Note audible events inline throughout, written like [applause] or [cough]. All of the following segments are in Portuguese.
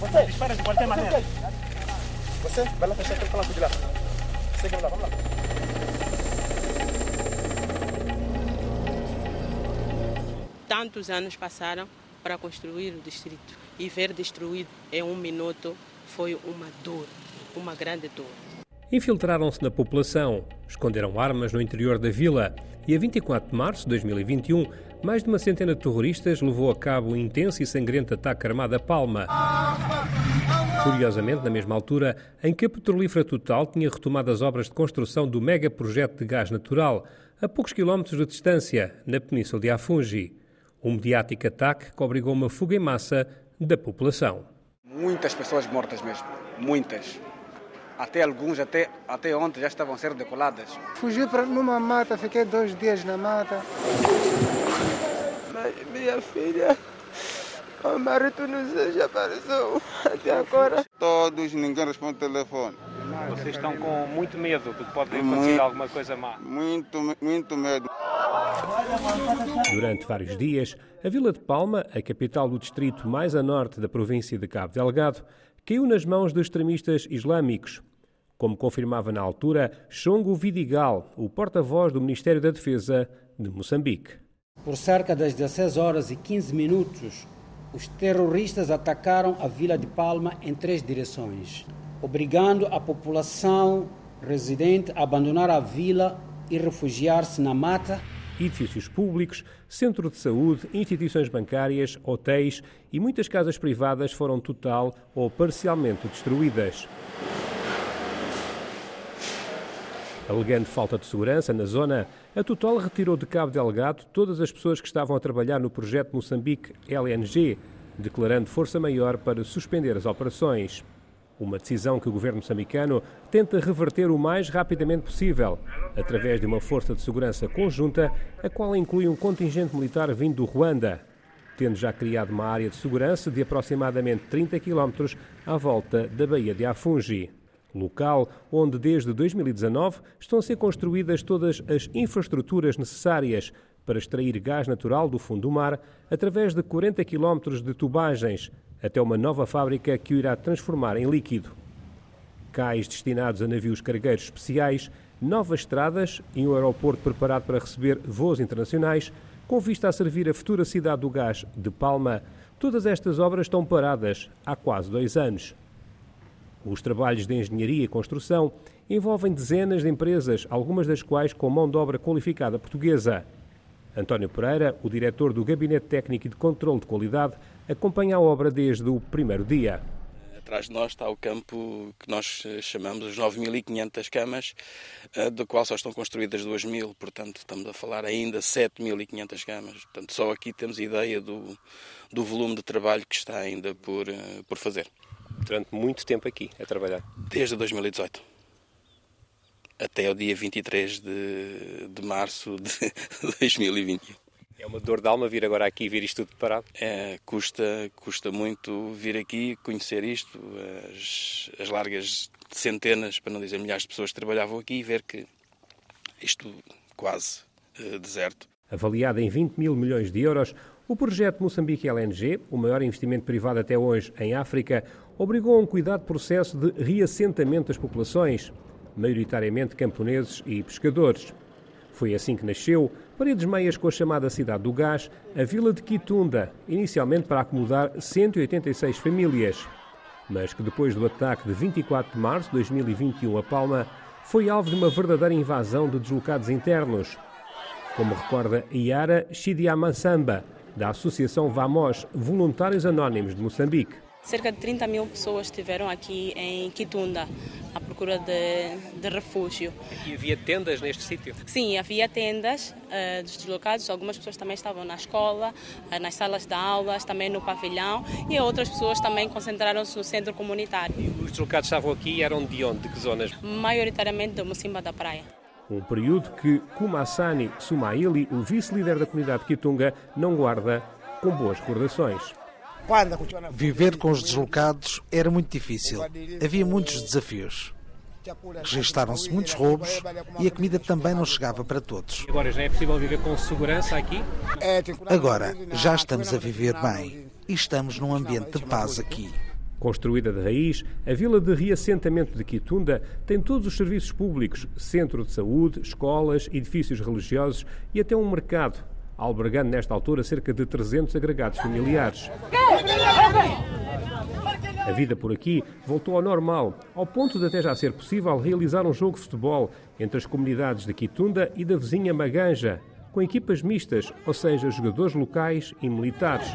Você dispara de qualquer maneira. Você vai lá fechar aquele palanque de lá. Vai lá, vamos lá. Tantos anos passaram para construir o distrito e ver destruído em um minuto foi uma dor, uma grande dor. Infiltraram-se na população, esconderam armas no interior da vila e a 24 de março de 2021, mais de uma centena de terroristas levou a cabo um intenso e sangrento ataque armado a Palma. Curiosamente, na mesma altura em que a Petrolífera Total tinha retomado as obras de construção do mega projeto de gás natural, a poucos quilómetros de distância, na península de Afungi. Um mediático ataque que obrigou uma fuga em massa da população. Muitas pessoas mortas mesmo, muitas. Até alguns, até, até ontem, já estavam a ser decoladas. Fugi para numa mata, fiquei dois dias na mata. Minha filha, o marido não já apareceu até agora. Todos, ninguém responde o telefone. Vocês estão com muito medo de que pode acontecer alguma coisa má. Muito, muito medo. Durante vários dias, a Vila de Palma, a capital do distrito mais a norte da província de Cabo Delgado, caiu nas mãos de extremistas islâmicos. Como confirmava na altura Chongo Vidigal, o porta-voz do Ministério da Defesa de Moçambique. Por cerca das 16 horas e 15 minutos, os terroristas atacaram a Vila de Palma em três direções, obrigando a população residente a abandonar a vila e refugiar-se na mata edifícios públicos, centro de saúde, instituições bancárias, hotéis e muitas casas privadas foram total ou parcialmente destruídas. Alegando falta de segurança na zona, a Total retirou de Cabo Delgado todas as pessoas que estavam a trabalhar no projeto Moçambique LNG, declarando força maior para suspender as operações. Uma decisão que o governo moçambicano tenta reverter o mais rapidamente possível, através de uma força de segurança conjunta, a qual inclui um contingente militar vindo do Ruanda, tendo já criado uma área de segurança de aproximadamente 30 km à volta da Baía de Afungi. Local onde, desde 2019, estão a ser construídas todas as infraestruturas necessárias para extrair gás natural do fundo do mar através de 40 km de tubagens, até uma nova fábrica que o irá transformar em líquido. Cais destinados a navios cargueiros especiais, novas estradas e um aeroporto preparado para receber voos internacionais, com vista a servir a futura cidade do gás de Palma. Todas estas obras estão paradas há quase dois anos. Os trabalhos de engenharia e construção envolvem dezenas de empresas, algumas das quais com mão de obra qualificada portuguesa. António Pereira, o diretor do Gabinete Técnico e de Controlo de Qualidade, acompanha a obra desde o primeiro dia. Atrás de nós está o campo que nós chamamos as 9.500 camas, do qual só estão construídas 2.000, portanto estamos a falar ainda 7.500 camas. Portanto, só aqui temos ideia do, do volume de trabalho que está ainda por, por fazer. Durante muito tempo aqui a trabalhar? Desde 2018 até o dia 23 de, de março de [laughs] 2021. É uma dor de alma vir agora aqui e ver isto tudo parado? É, custa, custa muito vir aqui, conhecer isto, as, as largas centenas, para não dizer milhares de pessoas que trabalhavam aqui e ver que isto quase uh, deserto. Avaliado em 20 mil milhões de euros, o projeto Moçambique LNG, o maior investimento privado até hoje em África, obrigou a um cuidado processo de reassentamento das populações, maioritariamente camponeses e pescadores. Foi assim que nasceu, paredes meias com a chamada Cidade do Gás, a vila de Quitunda, inicialmente para acomodar 186 famílias, mas que depois do ataque de 24 de março de 2021 a Palma, foi alvo de uma verdadeira invasão de deslocados internos. Como recorda Iara Chidiamansamba, da Associação Vamos Voluntários Anónimos de Moçambique. Cerca de 30 mil pessoas estiveram aqui em Quitunda à procura de, de refúgio. Aqui havia tendas neste sítio? Sim, havia tendas uh, dos deslocados. Algumas pessoas também estavam na escola, uh, nas salas de aulas, também no pavilhão e outras pessoas também concentraram-se no centro comunitário. E os deslocados estavam aqui e eram de onde? De que zonas? Maioritariamente de Mocimba da Praia. Um período que Kumasani Sumaili, o vice-líder da comunidade de Quitunga, não guarda com boas recordações. Viver com os deslocados era muito difícil. Havia muitos desafios. Registaram-se muitos roubos e a comida também não chegava para todos. Agora já é possível viver com segurança aqui? Agora já estamos a viver bem. e estamos num ambiente de paz aqui. Construída de raiz, a vila de reassentamento de Quitunda tem todos os serviços públicos, centro de saúde, escolas, edifícios religiosos e até um mercado, albergando nesta altura cerca de 300 agregados familiares. A vida por aqui voltou ao normal, ao ponto de até já ser possível realizar um jogo de futebol entre as comunidades de Quitunda e da vizinha Maganja, com equipas mistas, ou seja, jogadores locais e militares.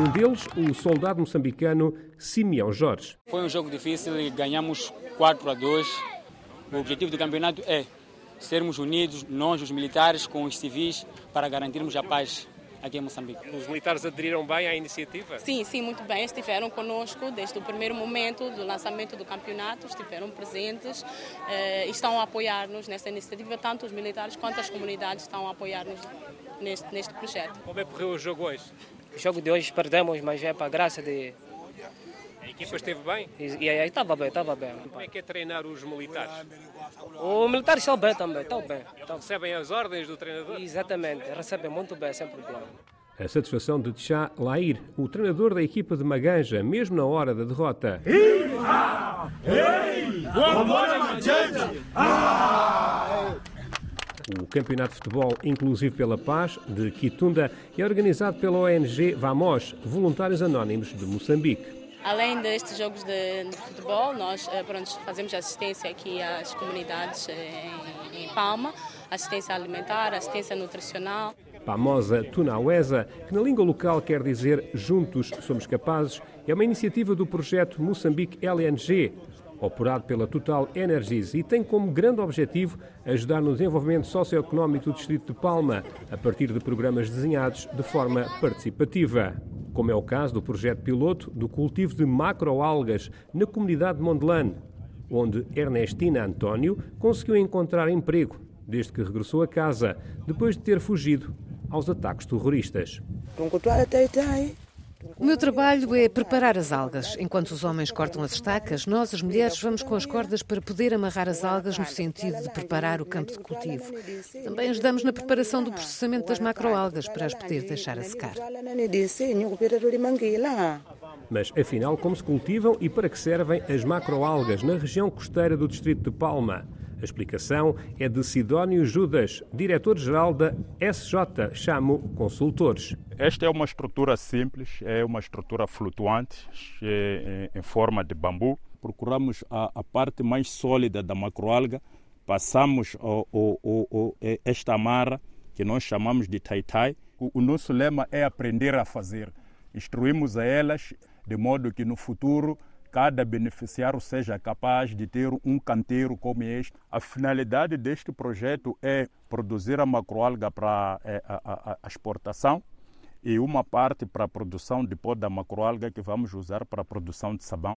Um deles, o soldado moçambicano Simeão Jorge. Foi um jogo difícil e ganhamos 4 a 2. O objetivo do campeonato é sermos unidos, nós, os militares, com os civis, para garantirmos a paz aqui em Moçambique. Os militares aderiram bem à iniciativa? Sim, sim, muito bem. Estiveram conosco desde o primeiro momento do lançamento do campeonato, estiveram presentes eh, e estão a apoiar-nos nesta iniciativa. Tanto os militares quanto as comunidades estão a apoiar-nos neste, neste projeto. Como é que correu o jogo hoje? O jogo de hoje perdemos, mas é para a graça de. A equipa esteve bem? E aí estava bem, estava bem. Como é que é treinar os militares? Os militares estão bem também, estão bem. Estão... Recebem as ordens do treinador? Exatamente, recebem muito bem, sem problema. A satisfação de Tchá Lair, o treinador da equipa de Maganja, mesmo na hora da derrota. O Campeonato de Futebol Inclusivo pela Paz, de Quitunda, é organizado pela ONG Vamos, Voluntários Anónimos de Moçambique. Além destes jogos de, de futebol, nós eh, pronto, fazemos assistência aqui às comunidades eh, em, em Palma, assistência alimentar, assistência nutricional. Pamosa Tunauesa, que na língua local quer dizer Juntos Somos Capazes, é uma iniciativa do projeto Moçambique LNG, operado pela Total Energies e tem como grande objetivo ajudar no desenvolvimento socioeconómico do distrito de Palma, a partir de programas desenhados de forma participativa. Como é o caso do projeto piloto do cultivo de macroalgas na comunidade de Mondelane, onde Ernestina António conseguiu encontrar emprego desde que regressou a casa, depois de ter fugido aos ataques terroristas. O meu trabalho é preparar as algas. Enquanto os homens cortam as estacas, nós, as mulheres, vamos com as cordas para poder amarrar as algas no sentido de preparar o campo de cultivo. Também ajudamos na preparação do processamento das macroalgas para as poder deixar a secar. Mas, afinal, como se cultivam e para que servem as macroalgas na região costeira do distrito de Palma? A explicação é de Sidónio Judas, diretor-geral da SJ Chamo Consultores. Esta é uma estrutura simples, é uma estrutura flutuante é, em forma de bambu. Procuramos a, a parte mais sólida da macroalga, passamos o, o, o, esta amarra, que nós chamamos de tai-tai. O, o nosso lema é aprender a fazer. Instruímos a elas de modo que no futuro cada beneficiário seja capaz de ter um canteiro como este. A finalidade deste projeto é produzir a macroalga para é, a, a, a exportação e uma parte para a produção de pó da macroalga que vamos usar para a produção de sabão.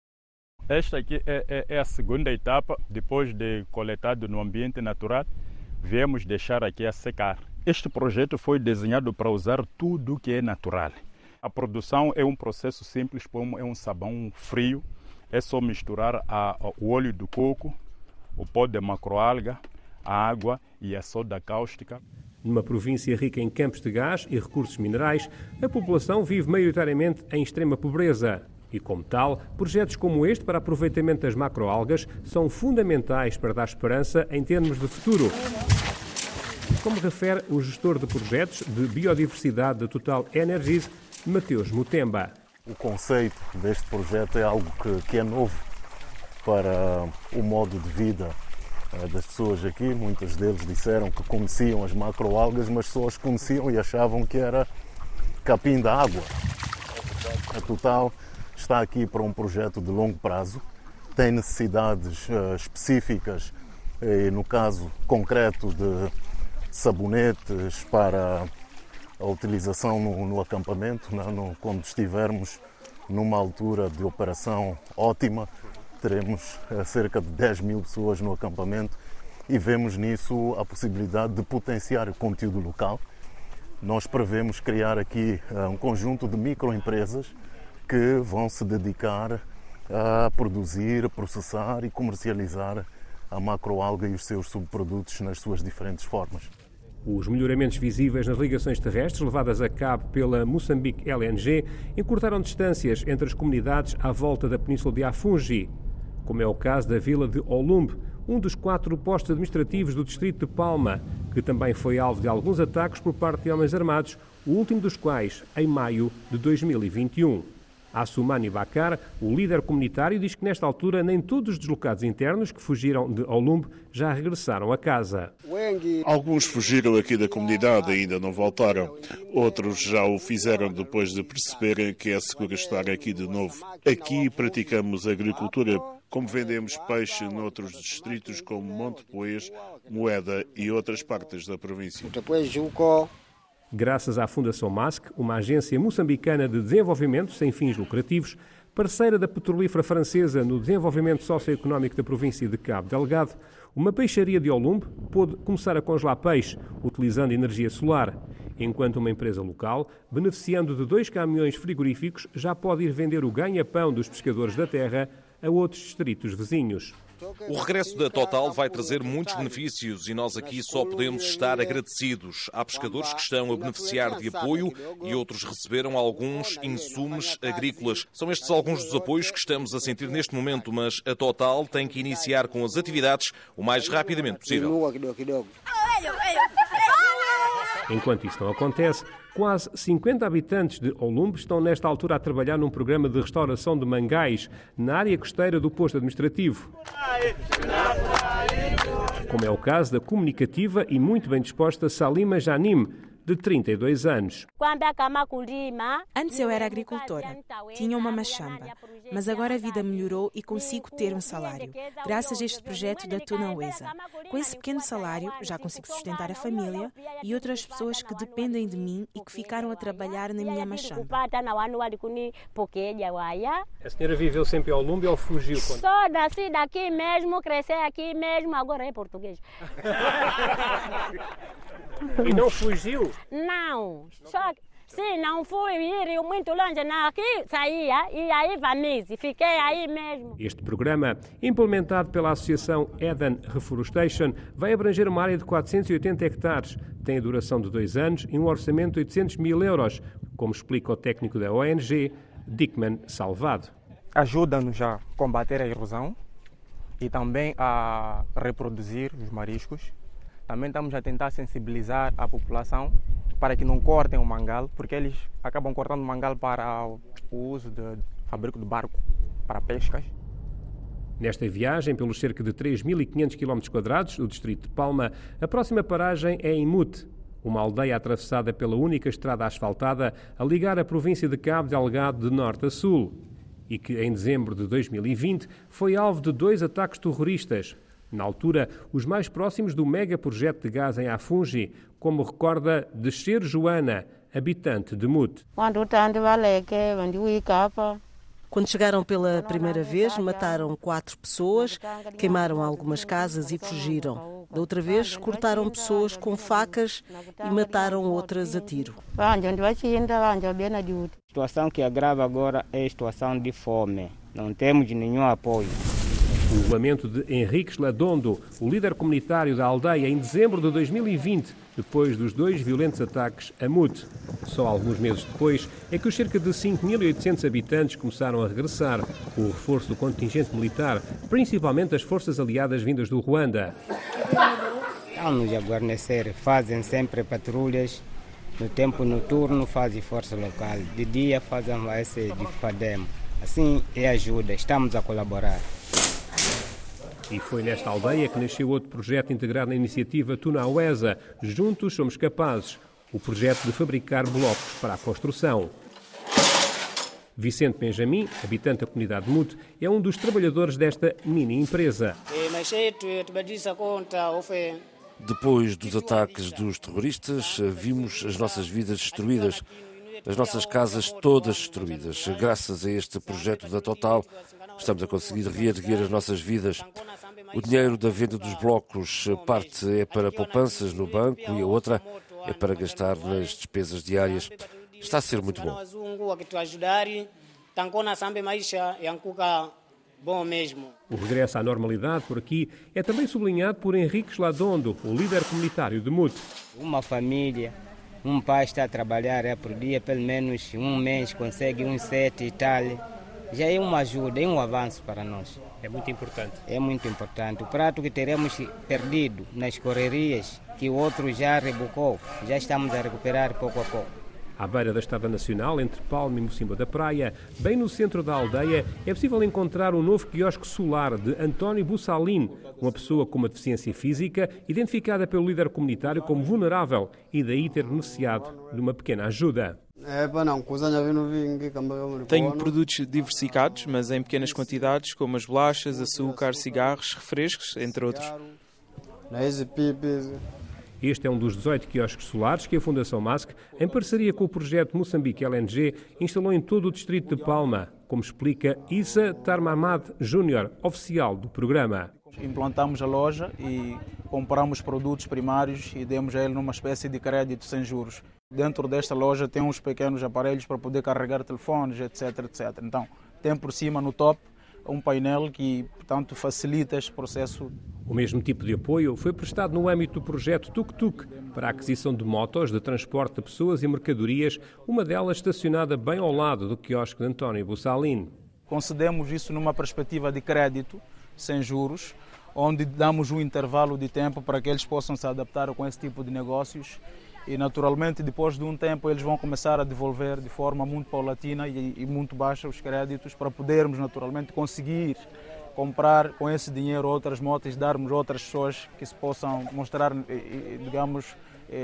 Esta aqui é, é, é, a segunda etapa, depois de coletado no ambiente natural, viemos deixar aqui a secar. Este projeto foi desenhado para usar tudo que é natural. A produção é um processo simples, como é um sabão frio, é só misturar a, o óleo do coco, o pó de macroalga, a água e a soda cáustica. Numa província rica em campos de gás e recursos minerais, a população vive maioritariamente em extrema pobreza. E, como tal, projetos como este para aproveitamento das macroalgas são fundamentais para dar esperança em termos de futuro. Como refere o gestor de projetos de biodiversidade da Total Energies, Mateus Mutemba. O conceito deste projeto é algo que, que é novo para o modo de vida uh, das pessoas aqui. Muitos deles disseram que conheciam as macroalgas, mas só as conheciam e achavam que era capim da água. A Total está aqui para um projeto de longo prazo, tem necessidades uh, específicas, e no caso concreto de sabonetes para a utilização no, no acampamento, né? no, quando estivermos numa altura de operação ótima, teremos eh, cerca de 10 mil pessoas no acampamento e vemos nisso a possibilidade de potenciar o conteúdo local. Nós prevemos criar aqui uh, um conjunto de microempresas que vão se dedicar a produzir, processar e comercializar a macroalga e os seus subprodutos nas suas diferentes formas. Os melhoramentos visíveis nas ligações terrestres levadas a cabo pela Moçambique LNG encurtaram distâncias entre as comunidades à volta da península de Afungi, como é o caso da vila de Olumbe, um dos quatro postos administrativos do distrito de Palma, que também foi alvo de alguns ataques por parte de homens armados, o último dos quais em maio de 2021. Assumani Bakar, o líder comunitário, diz que nesta altura nem todos os deslocados internos que fugiram de Olumbe já regressaram a casa. Alguns fugiram aqui da comunidade e ainda não voltaram. Outros já o fizeram depois de perceberem que é seguro estar aqui de novo. Aqui praticamos agricultura, como vendemos peixe noutros distritos como Monte Poês, Moeda e outras partes da província. Graças à Fundação MASC, uma agência moçambicana de desenvolvimento sem fins lucrativos, parceira da petrolífera francesa no desenvolvimento socioeconómico da província de Cabo Delgado, uma peixaria de Olumbe pôde começar a congelar peixe utilizando energia solar, enquanto uma empresa local, beneficiando de dois caminhões frigoríficos, já pode ir vender o ganha-pão dos pescadores da terra a outros distritos vizinhos. O regresso da Total vai trazer muitos benefícios e nós aqui só podemos estar agradecidos. Há pescadores que estão a beneficiar de apoio e outros receberam alguns insumos agrícolas. São estes alguns dos apoios que estamos a sentir neste momento, mas a Total tem que iniciar com as atividades o mais rapidamente possível. Enquanto isso não acontece, quase 50 habitantes de Olumbe estão nesta altura a trabalhar num programa de restauração de mangais na área costeira do posto administrativo. Como é o caso da comunicativa e muito bem disposta Salima Janim, de 32 anos. Antes eu era agricultora, tinha uma machamba, mas agora a vida melhorou e consigo ter um salário, graças a este projeto da Tuna Uesa. Com esse pequeno salário, já consigo sustentar a família e outras pessoas que dependem de mim e que ficaram a trabalhar na minha machamba. A senhora viveu sempre ao Lumbe ou fugiu? Quando... Só nasci daqui mesmo, cresci aqui mesmo, agora é português. [laughs] E não [laughs] fugiu? Não, só se não fui ir muito longe, aqui saía e aí Vanise, fiquei aí mesmo. Este programa, implementado pela Associação Eden Reforestation, vai abranger uma área de 480 hectares, tem a duração de dois anos e um orçamento de 800 mil euros, como explica o técnico da ONG, Dickman Salvado. Ajuda-nos a combater a erosão e também a reproduzir os mariscos também estamos a tentar sensibilizar a população para que não cortem o mangal, porque eles acabam cortando o mangal para o uso de fabrico de barco para pescas. Nesta viagem, pelos cerca de 3.500 km do distrito de Palma, a próxima paragem é em Mute, uma aldeia atravessada pela única estrada asfaltada a ligar a província de Cabo Delgado de norte a sul, e que em dezembro de 2020 foi alvo de dois ataques terroristas, na altura, os mais próximos do mega projeto de gás em Afungi, como recorda Descer Joana, habitante de Mute. Quando chegaram pela primeira vez, mataram quatro pessoas, queimaram algumas casas e fugiram. Da outra vez, cortaram pessoas com facas e mataram outras a tiro. A situação que agrava agora é a situação de fome. Não temos nenhum apoio. O lamento de Henrique Ladondo, o líder comunitário da aldeia, em dezembro de 2020, depois dos dois violentos ataques a Mute. Só alguns meses depois é que os cerca de 5.800 habitantes começaram a regressar, com o reforço do contingente militar, principalmente as forças aliadas vindas do Ruanda. Estamos a guarnecer, fazem sempre patrulhas. No tempo noturno fazem força local, de dia fazem esse de Padem. Assim é ajuda, estamos a colaborar. E foi nesta aldeia que nasceu outro projeto integrado na iniciativa Tunauesa, Juntos Somos Capazes, o projeto de fabricar blocos para a construção. Vicente Benjamin, habitante da comunidade de Mute, é um dos trabalhadores desta mini empresa. Depois dos ataques dos terroristas, vimos as nossas vidas destruídas, as nossas casas todas destruídas. Graças a este projeto da Total, estamos a conseguir reerguer as nossas vidas. O dinheiro da venda dos blocos, parte é para poupanças no banco e a outra é para gastar nas despesas diárias. Está a ser muito bom. Bom mesmo. O regresso à normalidade por aqui é também sublinhado por Henrique Ladondo, o líder comunitário de Mute. Uma família, um pai está a trabalhar é, por dia, pelo menos um mês, consegue um sete e tal. Já é uma ajuda, é um avanço para nós. É muito importante. É muito importante. O prato que teremos perdido nas correrias, que o outro já rebocou, já estamos a recuperar pouco a pouco. À beira da Estrada Nacional, entre Palma e Mocimba da Praia, bem no centro da aldeia, é possível encontrar um novo quiosque solar de António Bussalin, uma pessoa com uma deficiência física, identificada pelo líder comunitário como vulnerável e daí ter beneficiado de uma pequena ajuda. Tenho produtos diversificados, mas em pequenas quantidades, como as bolachas, açúcar, cigarros, refrescos, entre outros. Este é um dos 18 quiosques solares que a Fundação MASC, em parceria com o projeto Moçambique LNG, instalou em todo o distrito de Palma, como explica Isa Tarmamad Júnior, oficial do programa. Implantamos a loja e compramos produtos primários e demos a ele numa espécie de crédito sem juros. Dentro desta loja tem uns pequenos aparelhos para poder carregar telefones, etc, etc. Então, tem por cima no top um painel que, portanto, facilita este processo. O mesmo tipo de apoio foi prestado no âmbito do projeto Tuk Tuk para a aquisição de motos de transporte de pessoas e mercadorias, uma delas estacionada bem ao lado do quiosque de António Bussalin. Concedemos isso numa perspectiva de crédito sem juros, onde damos um intervalo de tempo para que eles possam se adaptar com esse tipo de negócios e naturalmente depois de um tempo eles vão começar a devolver de forma muito paulatina e, e, muito baixa os créditos para podermos naturalmente conseguir comprar com esse dinheiro outras motos, darmos outras pessoas que se possam mostrar, digamos,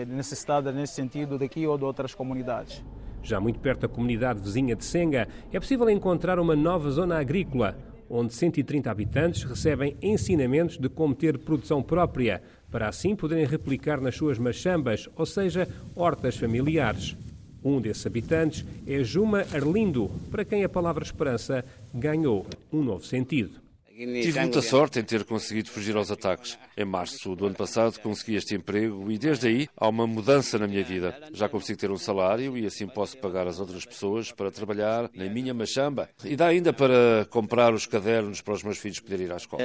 necessitadas nesse sentido daqui ou de outras comunidades. Já muito perto da comunidade vizinha de Senga, é possível encontrar uma nova zona agrícola, onde 130 habitantes recebem ensinamentos de como ter produção própria, para assim poderem replicar nas suas machambas, ou seja, hortas familiares. Um desses habitantes é Juma Arlindo, para quem a palavra esperança ganhou um novo sentido. Tive muita sorte em ter conseguido fugir aos ataques. Em março do ano passado consegui este emprego e desde aí há uma mudança na minha vida. Já consigo ter um salário e assim posso pagar as outras pessoas para trabalhar na minha machamba. E dá ainda para comprar os cadernos para os meus filhos poderem ir à escola.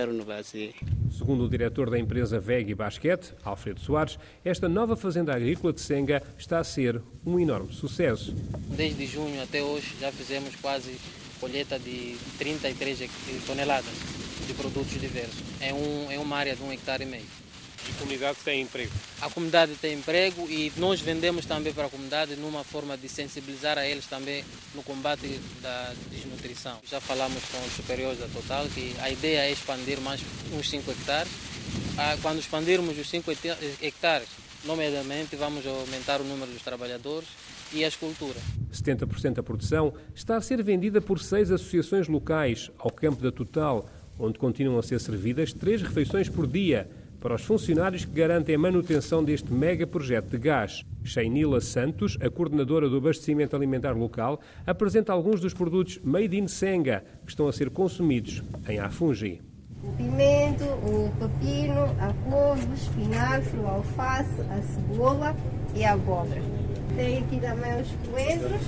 Segundo o diretor da empresa VEG Basquete, Alfredo Soares, esta nova fazenda agrícola de Senga está a ser um enorme sucesso. Desde junho até hoje já fizemos quase colheita de 33 toneladas de produtos diversos. É, um, é uma área de um hectare e meio. A comunidade tem emprego? A comunidade tem emprego e nós vendemos também para a comunidade numa forma de sensibilizar a eles também no combate da desnutrição. Já falamos com os superiores da Total que a ideia é expandir mais uns 5 hectares. Quando expandirmos os 5 hectares, nomeadamente vamos aumentar o número dos trabalhadores e a escultura. 70% da produção está a ser vendida por seis associações locais ao campo da Total, onde continuam a ser servidas três refeições por dia para os funcionários que garantem a manutenção deste mega projeto de gás. Shainila Santos, a coordenadora do abastecimento alimentar local, apresenta alguns dos produtos made in Senga que estão a ser consumidos em Afungi. O pimento, o pepino, a couve, o espinafre, o alface, a cebola e a abóbora. Tem aqui também os coentros.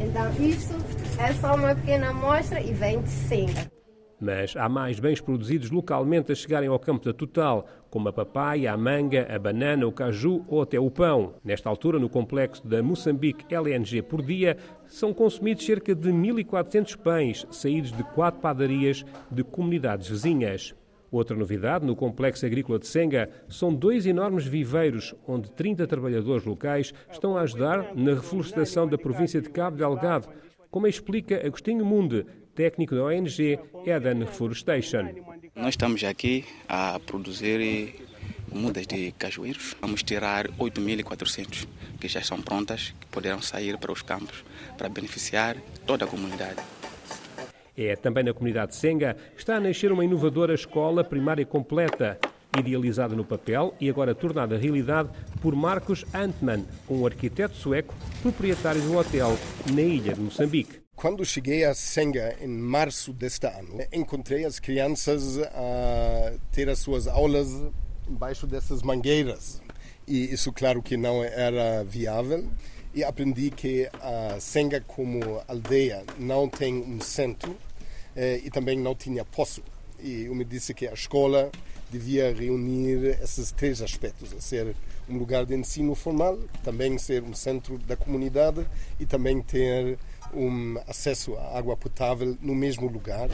Então, isto é só uma pequena amostra e vem de Senga. Mas há mais bens produzidos localmente a chegarem ao campo da Total, como a papaya, a manga, a banana, o caju ou até o pão. Nesta altura, no complexo da Moçambique LNG por dia, são consumidos cerca de 1.400 pães, saídos de quatro padarias de comunidades vizinhas. Outra novidade no complexo agrícola de Senga são dois enormes viveiros, onde 30 trabalhadores locais estão a ajudar na reflorestação da província de Cabo Delgado, como explica Agostinho Munde, técnico da ONG Eden Reforestation. Nós estamos aqui a produzir mudas de cajueiros. Vamos tirar 8.400 que já estão prontas, que poderão sair para os campos para beneficiar toda a comunidade. É também na comunidade de Senga está a nascer uma inovadora escola primária completa, idealizada no papel e agora tornada realidade por Marcos Antman, um arquiteto sueco proprietário de um hotel na ilha de Moçambique. Quando cheguei a Senga em março deste ano, encontrei as crianças a ter as suas aulas embaixo dessas mangueiras. E isso, claro, que não era viável. E aprendi que a Senga, como aldeia, não tem um centro e também não tinha poço. E eu me disse que a escola devia reunir esses três aspectos: ser um lugar de ensino formal, também ser um centro da comunidade e também ter um acesso à água potável no mesmo lugar.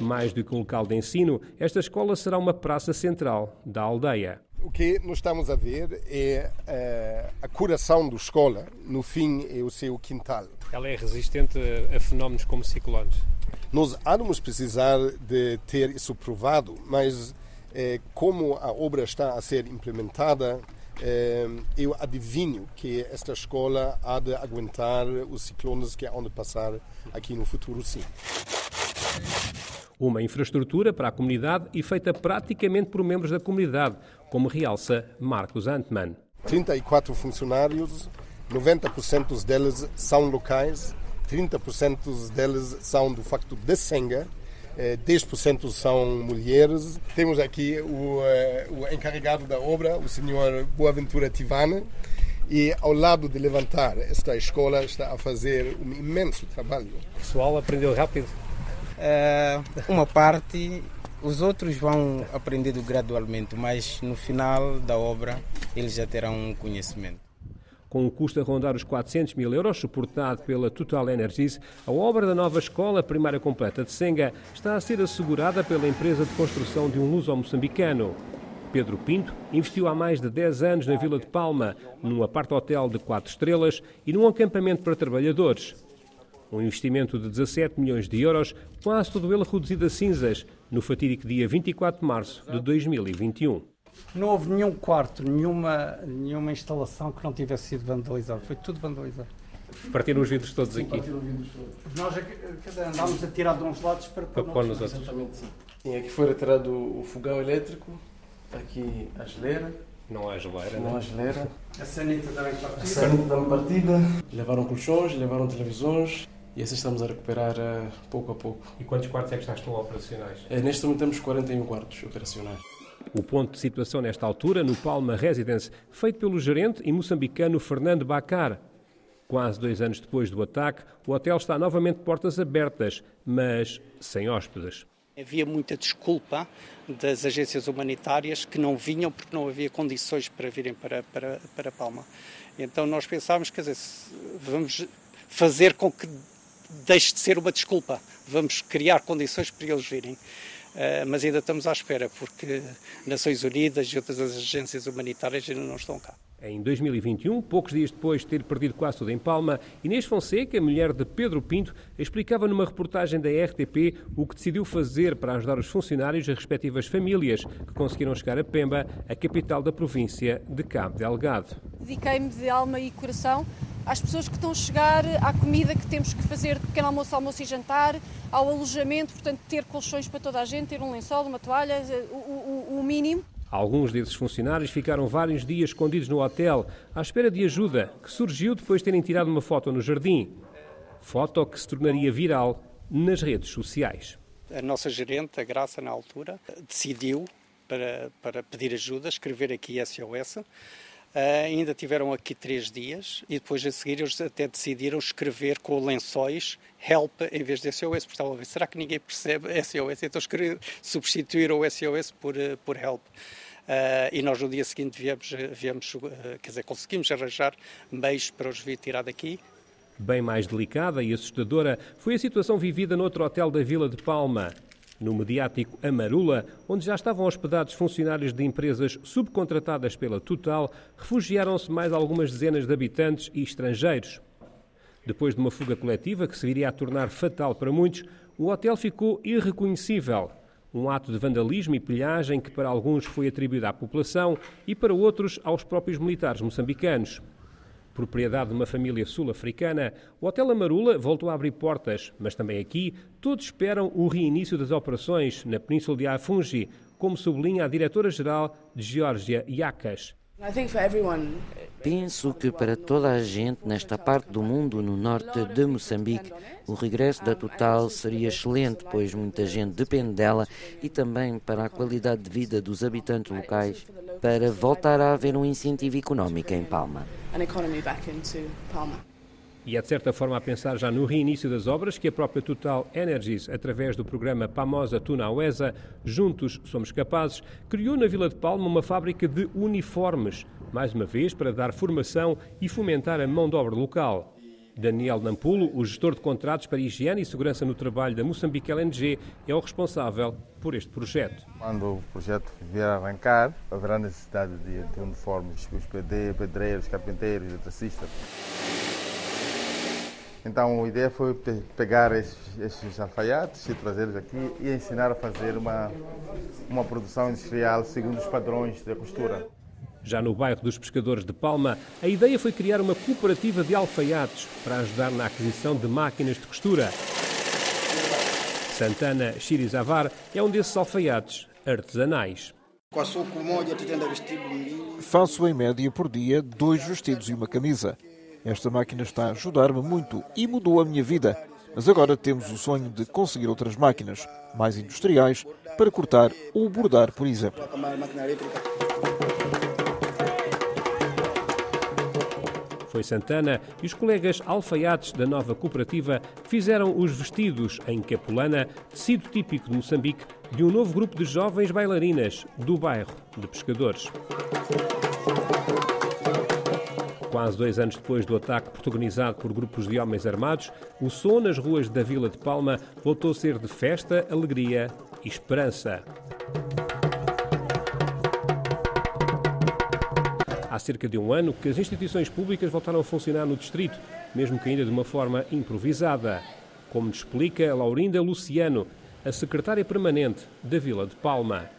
Mais do que um local de ensino, esta escola será uma praça central da aldeia. O que nós estamos a ver é uh, a coração da escola, no fim é o seu quintal. Ela é resistente a fenómenos como ciclones? Nós vamos precisar de ter isso provado, mas eh, como a obra está a ser implementada, eh, eu adivinho que esta escola há de aguentar os ciclones que hão de passar aqui no futuro, sim. Uma infraestrutura para a comunidade e feita praticamente por membros da comunidade, como realça Marcos Antman. 34 funcionários, 90% deles são locais, 30% deles são do facto de Senga, 10% são mulheres. Temos aqui o, o encarregado da obra, o senhor Boaventura Tivana, e ao lado de levantar esta escola está a fazer um imenso trabalho. O pessoal aprendeu rápido? Uh, uma parte, os outros vão aprendendo gradualmente, mas no final da obra eles já terão um conhecimento. Com um custo a rondar os 400 mil euros, suportado pela Total Energies, a obra da nova escola primária completa de Senga está a ser assegurada pela empresa de construção de um luso-moçambicano. Pedro Pinto investiu há mais de 10 anos na Vila de Palma, num apart-hotel de 4 estrelas e num acampamento para trabalhadores. Um investimento de 17 milhões de euros, quase todo ele reduzido a cinzas, no fatídico dia 24 de março de 2021. Não houve nenhum quarto, nenhuma, nenhuma instalação que não tivesse sido vandalizado. Foi tudo vandalizado. Partiram os vidros todos Sim, aqui? partiram os vidros todos. Nós é dizer, andámos a tirar de uns lados para, Para pôr nos outros. Exatamente, sim. Sim, aqui foi retirado o fogão elétrico, aqui a geleira. Não há geleira, Não não? há geleira. A sanita também A partida. sanita também partida. Levaram colchões, levaram televisões e assim estamos a recuperar eh, pouco a pouco. E quantos quartos é que já estão operacionais? Eh, Neste momento temos 41 quartos operacionais. O ponto de situação nesta altura, no Palma Residence, feito pelo gerente e moçambicano Fernando Bacar. Quase dois anos depois do ataque, o hotel está novamente de portas abertas, mas sem hóspedes. Havia muita desculpa das agências humanitárias que não vinham porque não havia condições para virem para, para, para Palma. Então nós pensámos, quer dizer, vamos fazer com que deixe de ser uma desculpa, vamos criar condições para eles virem. Eh, mas ainda estamos à espera, porque Nações Unidas e outras agências humanitárias ainda não estão cá. Em 2021, poucos dias depois de ter perdido quase tudo em Palma, Inês Fonseca, mulher de Pedro Pinto, explicava numa reportagem da RTP o que decidiu fazer para ajudar os funcionários e as respectivas famílias que conseguiram chegar a Pemba, a capital da província de Cabo Delgado. Dediquei-me de alma e coração às pessoas que estão a chegar, à comida que temos que fazer de pequeno almoço, almoço e jantar, ao alojamento, portanto, ter colchões para toda a gente, ter um lençol, uma toalha, o, o- o mínimo. Alguns desses funcionários ficaram vários dias escondidos no hotel, à espera de ajuda, que surgiu depois de terem tirado uma foto no jardim. Foto que se tornaria viral nas redes sociais. A nossa gerente, a Graça, na altura, decidiu para, para pedir ajuda, escrever aqui SOS. Ah, ainda tiveram aqui três dias e depois a seguir eles até decidiram escrever com lençóis help em vez de SOS, porque estavam a ver, será que ninguém percebe SOS? Então substituíram o SOS por, eh, por help. Ah, e nós no dia seguinte viemos, viemos quer dizer, conseguimos arranjar meios para os vir tirar daqui, Bem mais delicada e assustadora foi a situação vivida noutro hotel da Vila de Palma. No mediático Amarula, onde já estavam hospedados funcionários de empresas subcontratadas pela Total, refugiaram-se mais algumas dezenas de habitantes e estrangeiros. Depois de uma fuga coletiva que se viria a tornar fatal para muitos, o hotel ficou irreconhecível. Um ato de vandalismo e pilhagem que para alguns foi atribuído à população e para outros aos próprios militares moçambicanos. Propriedade de uma família sul-africana, o Hotel Amarula voltou a abrir portas, mas também aqui todos esperam o reinício das operações na Península de Afungi, como sublinha a diretora-geral de Geórgia, Yakas. Penso que para toda a gente nesta parte do mundo, no norte de Moçambique, o regresso da Total seria excelente, pois muita gente depende dela e também para a qualidade de vida dos habitantes locais, para voltar a haver um incentivo económico em Palma. E é de certa forma a pensar já no reinício das obras que a própria Total Energies, através do programa Pamosa Tuna Uesa, Juntos Somos Capazes, criou na Vila de Palma uma fábrica de uniformes, mais uma vez para dar formação e fomentar a mão de obra local. Daniel Nampulo, o gestor de contratos para higiene e segurança no trabalho da Moçambique LNG, é o responsável por este projeto. Quando o projeto vier a arrancar, haverá necessidade de, de uniformes, os pedreiros, carpinteiros, eletricistas. Então a ideia foi pegar esses, esses alfaiates e trazê-los aqui e ensinar a fazer uma, uma produção industrial segundo os padrões da costura. Já no bairro dos Pescadores de Palma, a ideia foi criar uma cooperativa de alfaiates para ajudar na aquisição de máquinas de costura. Santana Chirizavar é um desses alfaiates artesanais. Faço em média por dia dois vestidos e uma camisa. Esta máquina está a ajudar-me muito e mudou a minha vida. Mas agora temos o sonho de conseguir outras máquinas, mais industriais, para cortar ou bordar, por exemplo. Foi Santana e os colegas alfaiates da nova cooperativa fizeram os vestidos em capulana, tecido típico de Moçambique, de um novo grupo de jovens bailarinas do bairro de Pescadores. Quase dois anos depois do ataque protagonizado por grupos de homens armados, o som nas ruas da Vila de Palma voltou a ser de festa, alegria e esperança. Há cerca de um ano que as instituições públicas voltaram a funcionar no distrito, mesmo que ainda de uma forma improvisada. Como explica Laurinda Luciano, a secretária permanente da Vila de Palma.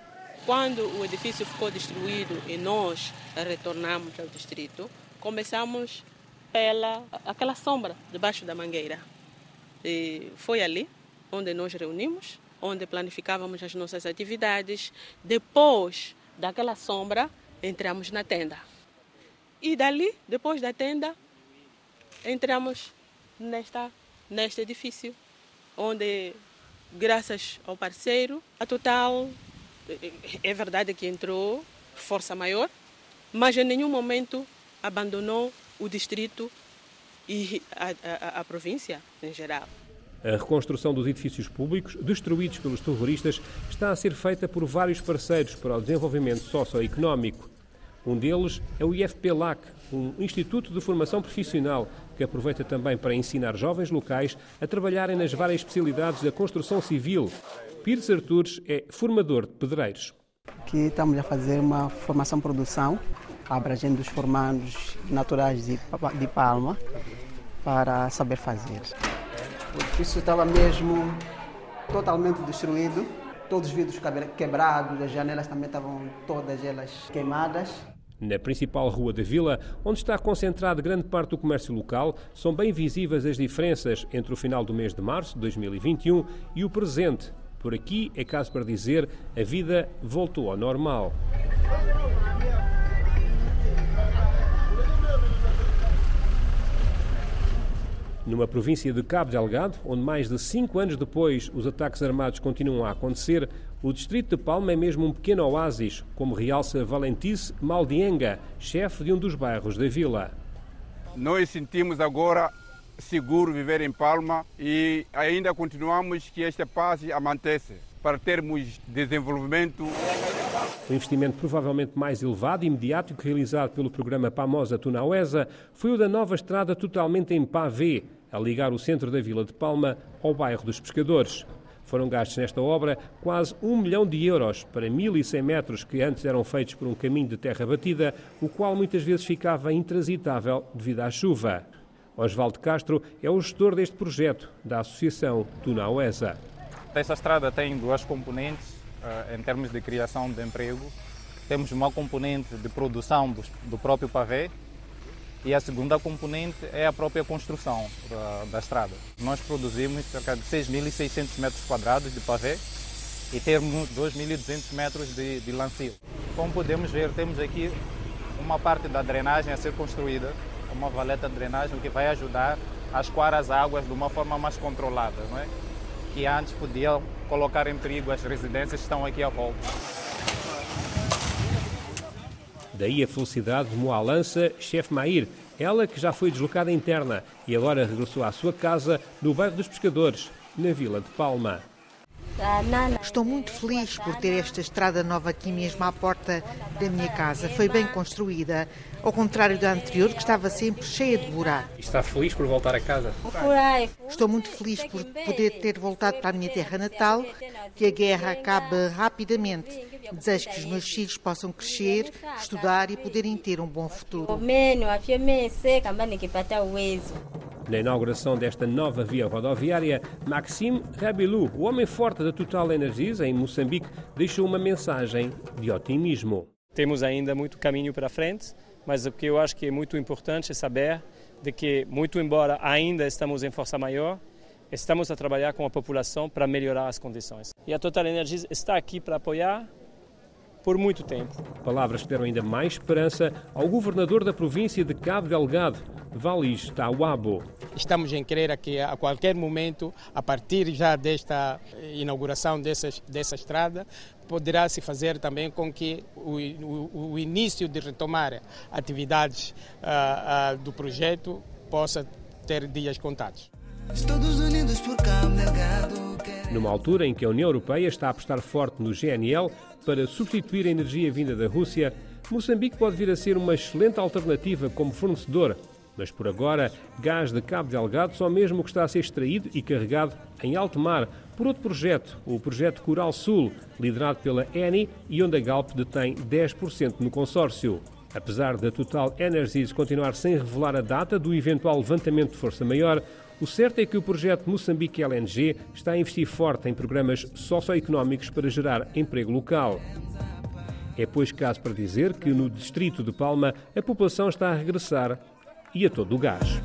Quando o edifício ficou destruído e nós retornamos ao distrito, começamos pela aquela sombra debaixo da mangueira. E foi ali onde nós reunimos, onde planificávamos as nossas atividades. Depois daquela sombra, entramos na tenda. E dali, depois da tenda, entramos nesta, neste edifício, onde, graças ao parceiro, a Total, é verdade que entrou força maior, mas em nenhum momento abandonou o distrito e a, a, a província em geral. A reconstrução dos edifícios públicos destruídos pelos terroristas está a ser feita por vários parceiros para o desenvolvimento socioeconómico. Um deles é o IFP-LAC, um instituto de formação profissional que aproveita também para ensinar jovens locais a trabalharem nas várias especialidades da construção civil. Pires Artures é formador de pedreiros. Aqui estamos a fazer uma formação-produção abrangendo os formandos naturais de, de Palma para saber fazer. O edifício estava mesmo totalmente destruído, todos os vidros quebrados, as janelas também estavam todas elas queimadas. Na principal rua da vila, onde está concentrada grande parte do comércio local, são bem visíveis as diferenças entre o final do mês de março de 2021 e o presente. Por aqui, é caso para dizer, a vida voltou ao normal. Numa província de Cabo Delgado, onde mais de cinco anos depois os ataques armados continuam a acontecer, o distrito de Palma é mesmo um pequeno oásis, como realça Valentice Maldienga, chefe de um dos bairros da vila. Nós sentimos agora seguro viver em Palma e ainda continuamos que esta paz a mantesse para termos desenvolvimento. O investimento provavelmente mais elevado e imediato que realizado pelo programa Pamosa Tunauesa foi o da nova estrada totalmente em pavê, a ligar o centro da Vila de Palma ao bairro dos Pescadores. Foram gastos nesta obra quase um milhão de euros para 1.100 metros que antes eram feitos por um caminho de terra batida, o qual muitas vezes ficava intransitável devido à chuva. Osvaldo Castro é o gestor deste projeto da Associação Tunauesa. Essa estrada tem duas componentes uh, em termos de criação de emprego. Temos uma componente de produção do, próprio pavê e a segunda componente é a própria construção da, da estrada. Nós produzimos cerca de 6.600 metros quadrados de pavê e temos 2.200 metros de, de. Como podemos ver, temos aqui uma parte da drenagem a ser construída, uma valeta de drenagem que vai ajudar a escoar as águas de uma forma mais controlada, não é? que antes podiam colocar em perigo as residências que estão aqui à volta. Daí a felicidade de Moalança Chef Mair, Ela que já foi deslocada interna e agora regressou à sua casa no bairro dos Pescadores, na Vila de Palma. Estou muito feliz por ter esta estrada nova aqui mesmo à porta da minha casa. Foi bem construída, ao contrário da anterior, que estava sempre cheia de buracos. Está feliz por voltar a casa? Estou muito feliz por poder ter voltado para a minha terra natal, que a guerra acabe rapidamente. Desejo que os meus filhos possam crescer, estudar e poderem ter um bom futuro. Na inauguração desta nova via rodoviária, Maxime Rabilou, o homem forte da Total Energies em Moçambique, deixou uma mensagem de otimismo. Temos ainda muito caminho para frente, mas o que eu acho que é muito importante é saber de que, muito embora ainda estamos em força maior, estamos a trabalhar com a população para melhorar as condições. E a Total Energies está aqui para apoiar por muito tempo. Palavras que deram ainda mais esperança ao governador da província de Cabo Delgado, Valis Tawabo. Estamos em crer que a qualquer momento, a partir já desta inauguração dessas, dessa estrada, poderá se fazer também com que o, o, o início de retomar atividades uh, uh, do projeto possa ter dias contados. Todos unidos por Cabo Delgado. Numa altura em que a União Europeia está a apostar forte no GNL para substituir a energia vinda da Rússia, Moçambique pode vir a ser uma excelente alternativa como fornecedor. Mas por agora, gás de Cabo Delgado só mesmo que está a ser extraído e carregado em alto mar por outro projeto, o projeto Coral Sul, liderado pela Eni e onde a Galp detém 10% no consórcio. Apesar da Total Energies continuar sem revelar a data do eventual levantamento de força maior, o certo é que o projeto Moçambique LNG está a investir forte em programas socioeconómicos para gerar emprego local. É, pois, caso para dizer que no distrito de Palma a população está a regressar e a todo o gás.